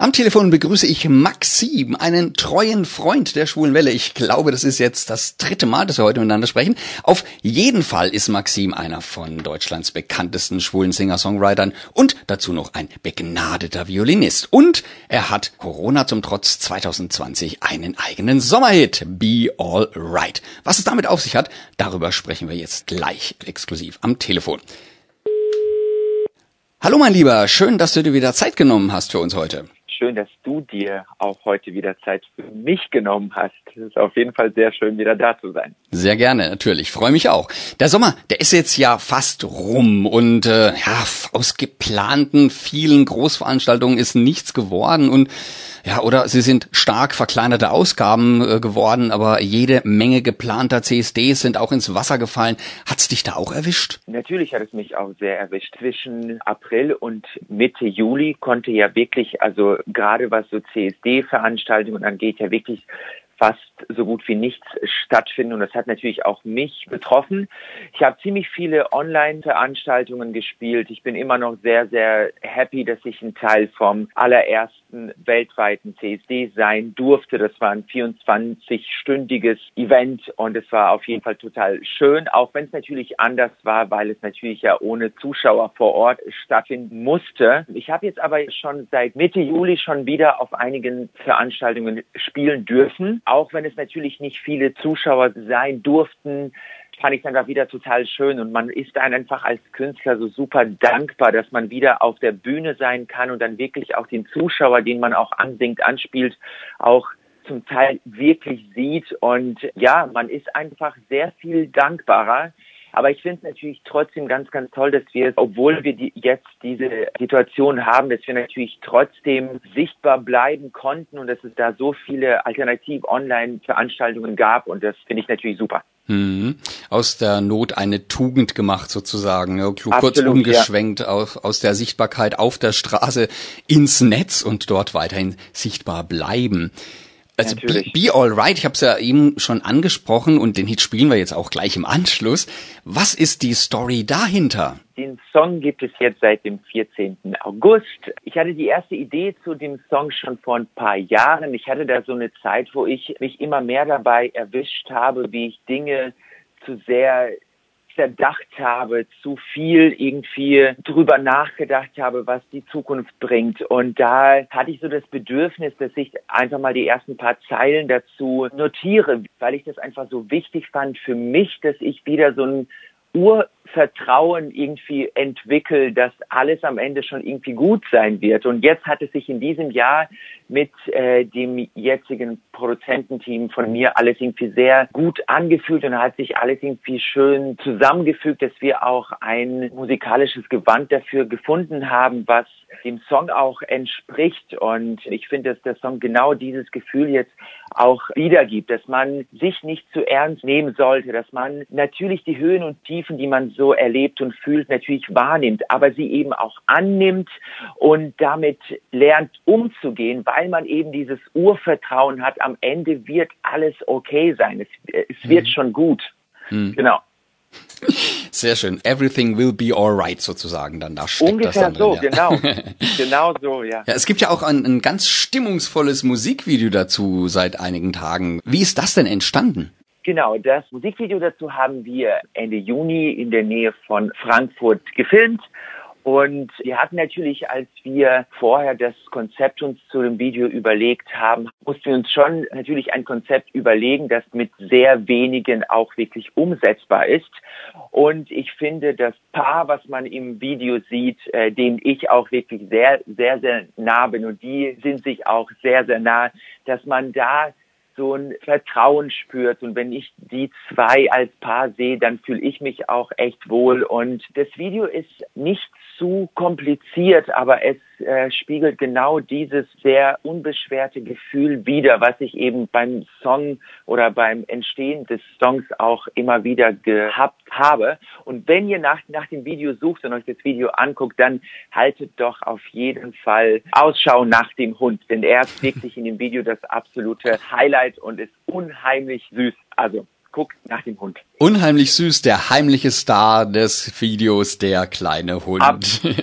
Am Telefon begrüße ich Maxim, einen treuen Freund der Schwulen Welle. Ich glaube, das ist jetzt das dritte Mal, dass wir heute miteinander sprechen. Auf jeden Fall ist Maxim einer von Deutschlands bekanntesten schwulen Singer-Songwritern und dazu noch ein begnadeter Violinist. Und er hat Corona zum Trotz 2020 einen eigenen Sommerhit, Be All Right. Was es damit auf sich hat, darüber sprechen wir jetzt gleich exklusiv am Telefon. Hallo mein Lieber, schön, dass du dir wieder Zeit genommen hast für uns heute schön, dass du dir auch heute wieder Zeit für mich genommen hast. Es ist auf jeden Fall sehr schön, wieder da zu sein. Sehr gerne, natürlich. Freue mich auch. Der Sommer, der ist jetzt ja fast rum und äh, ja, aus geplanten vielen Großveranstaltungen ist nichts geworden und ja, oder sie sind stark verkleinerte Ausgaben äh, geworden, aber jede Menge geplanter CSDs sind auch ins Wasser gefallen. Hat's dich da auch erwischt? Natürlich hat es mich auch sehr erwischt. Zwischen April und Mitte Juli konnte ja wirklich, also gerade was so CSD-Veranstaltungen angeht, ja wirklich fast so gut wie nichts stattfinden und das hat natürlich auch mich betroffen. Ich habe ziemlich viele Online-Veranstaltungen gespielt. Ich bin immer noch sehr, sehr happy, dass ich ein Teil vom allerersten weltweiten CSD sein durfte. Das war ein 24-stündiges Event und es war auf jeden Fall total schön, auch wenn es natürlich anders war, weil es natürlich ja ohne Zuschauer vor Ort stattfinden musste. Ich habe jetzt aber schon seit Mitte Juli schon wieder auf einigen Veranstaltungen spielen dürfen auch wenn es natürlich nicht viele Zuschauer sein durften, fand ich dann da wieder total schön. Und man ist dann einfach als Künstler so super dankbar, dass man wieder auf der Bühne sein kann und dann wirklich auch den Zuschauer, den man auch ansingt, anspielt, auch zum Teil wirklich sieht. Und ja, man ist einfach sehr viel dankbarer aber ich finde es natürlich trotzdem ganz, ganz toll, dass wir, obwohl wir die, jetzt diese Situation haben, dass wir natürlich trotzdem sichtbar bleiben konnten und dass es da so viele alternativ Online-Veranstaltungen gab. Und das finde ich natürlich super. Mhm. Aus der Not eine Tugend gemacht sozusagen, ja, kurz Absolut, umgeschwenkt ja. aus, aus der Sichtbarkeit auf der Straße ins Netz und dort weiterhin sichtbar bleiben. Also be, be All Right, ich habe es ja eben schon angesprochen und den Hit spielen wir jetzt auch gleich im Anschluss. Was ist die Story dahinter? Den Song gibt es jetzt seit dem 14. August. Ich hatte die erste Idee zu dem Song schon vor ein paar Jahren. Ich hatte da so eine Zeit, wo ich mich immer mehr dabei erwischt habe, wie ich Dinge zu sehr zerdacht habe, zu viel irgendwie drüber nachgedacht habe, was die Zukunft bringt. Und da hatte ich so das Bedürfnis, dass ich einfach mal die ersten paar Zeilen dazu notiere, weil ich das einfach so wichtig fand für mich, dass ich wieder so ein Urvertrauen irgendwie entwickelt, dass alles am Ende schon irgendwie gut sein wird. Und jetzt hat es sich in diesem Jahr mit äh, dem jetzigen Produzententeam von mir alles irgendwie sehr gut angefühlt und hat sich alles irgendwie schön zusammengefügt, dass wir auch ein musikalisches Gewand dafür gefunden haben, was dem Song auch entspricht. Und ich finde, dass der Song genau dieses Gefühl jetzt auch wiedergibt, dass man sich nicht zu ernst nehmen sollte, dass man natürlich die Höhen und Tiefen, die man so erlebt und fühlt, natürlich wahrnimmt, aber sie eben auch annimmt und damit lernt umzugehen, weil man eben dieses Urvertrauen hat, am Ende wird alles okay sein. Es, es wird mhm. schon gut. Mhm. Genau. Sehr schön. Everything will be alright sozusagen dann da steckt Ungefähr das dann drin, so, ja. genau. genau so, ja. ja. Es gibt ja auch ein, ein ganz stimmungsvolles Musikvideo dazu seit einigen Tagen. Wie ist das denn entstanden? Genau, das Musikvideo dazu haben wir Ende Juni in der Nähe von Frankfurt gefilmt und wir hatten natürlich, als wir vorher das Konzept uns zu dem Video überlegt haben, mussten wir uns schon natürlich ein Konzept überlegen, das mit sehr wenigen auch wirklich umsetzbar ist. Und ich finde, das Paar, was man im Video sieht, äh, dem ich auch wirklich sehr, sehr, sehr nah bin und die sind sich auch sehr, sehr nah, dass man da so ein Vertrauen spürt. Und wenn ich die zwei als Paar sehe, dann fühle ich mich auch echt wohl. Und das Video ist nicht zu kompliziert, aber es äh, spiegelt genau dieses sehr unbeschwerte Gefühl wider, was ich eben beim Song oder beim Entstehen des Songs auch immer wieder gehabt habe. Und wenn ihr nach, nach dem Video sucht und euch das Video anguckt, dann haltet doch auf jeden Fall Ausschau nach dem Hund, denn er ist wirklich in dem Video das absolute Highlight und ist unheimlich süß. Also guckt nach dem Hund. Unheimlich süß, der heimliche Star des Videos, der kleine Hund. Ab,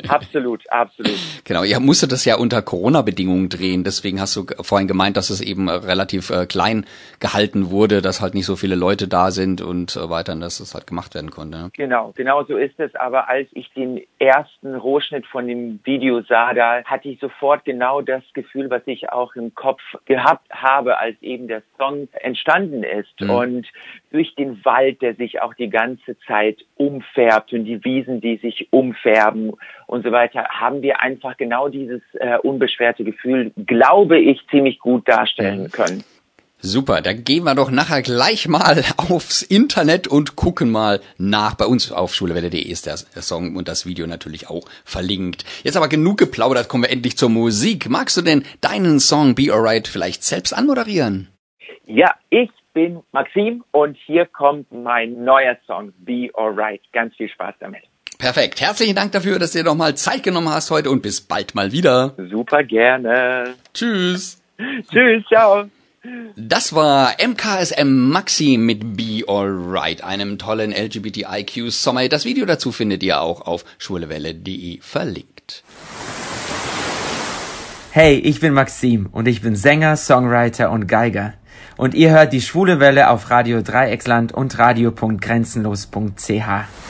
absolut, absolut. Genau, ihr musstet das ja unter Corona-Bedingungen drehen, deswegen hast du vorhin gemeint, dass es eben relativ äh, klein gehalten wurde, dass halt nicht so viele Leute da sind und so weiter, dass es halt gemacht werden konnte. Ne? Genau, genau so ist es. Aber als ich den ersten Rohschnitt von dem Video sah, da hatte ich sofort genau das Gefühl, was ich auch im Kopf gehabt habe, als eben der Song entstanden ist. Mhm. Und durch den Wald, der sich auch die ganze Zeit umfärbt und die Wiesen, die sich umfärben und so weiter, haben wir einfach genau dieses äh, unbeschwerte Gefühl, glaube ich, ziemlich gut darstellen können. Super, dann gehen wir doch nachher gleich mal aufs Internet und gucken mal nach. Bei uns auf schulewelle.de ist der Song und das Video natürlich auch verlinkt. Jetzt aber genug geplaudert, kommen wir endlich zur Musik. Magst du denn deinen Song Be Alright vielleicht selbst anmoderieren? Ja, ich bin Maxim und hier kommt mein neuer Song Be Alright. Ganz viel Spaß damit. Perfekt. Herzlichen Dank dafür, dass du dir nochmal Zeit genommen hast heute und bis bald mal wieder. Super gerne. Tschüss. Tschüss, ciao. Das war MKSM Maxi mit Be Alright, einem tollen LGBTIQ-Sommer. Das Video dazu findet ihr auch auf schwulewelle.de verlinkt. Hey, ich bin Maxim und ich bin Sänger, Songwriter und Geiger und ihr hört die Schwule Welle auf Radio Dreiecksland und radio.grenzenlos.ch.